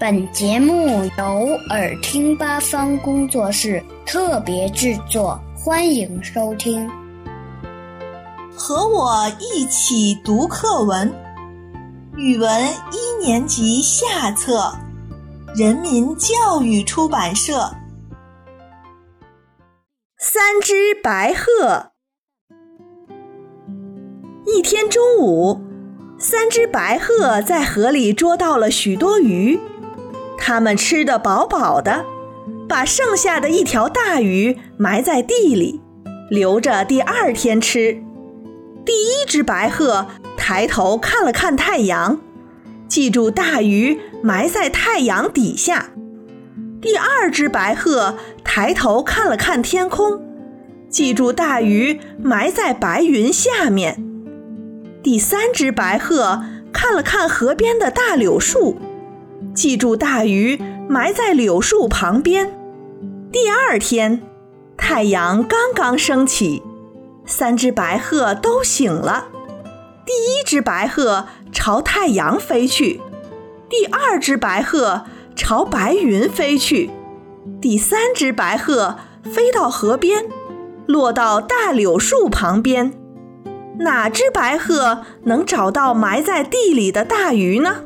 本节目由耳听八方工作室特别制作，欢迎收听。和我一起读课文，语文一年级下册，人民教育出版社。三只白鹤。一天中午，三只白鹤在河里捉到了许多鱼。它们吃得饱饱的，把剩下的一条大鱼埋在地里，留着第二天吃。第一只白鹤抬头看了看太阳，记住大鱼埋在太阳底下。第二只白鹤抬头看了看天空，记住大鱼埋在白云下面。第三只白鹤看了看河边的大柳树。记住，大鱼埋在柳树旁边。第二天，太阳刚刚升起，三只白鹤都醒了。第一只白鹤朝太阳飞去，第二只白鹤朝白云飞去，第三只白鹤飞到河边，落到大柳树旁边。哪只白鹤能找到埋在地里的大鱼呢？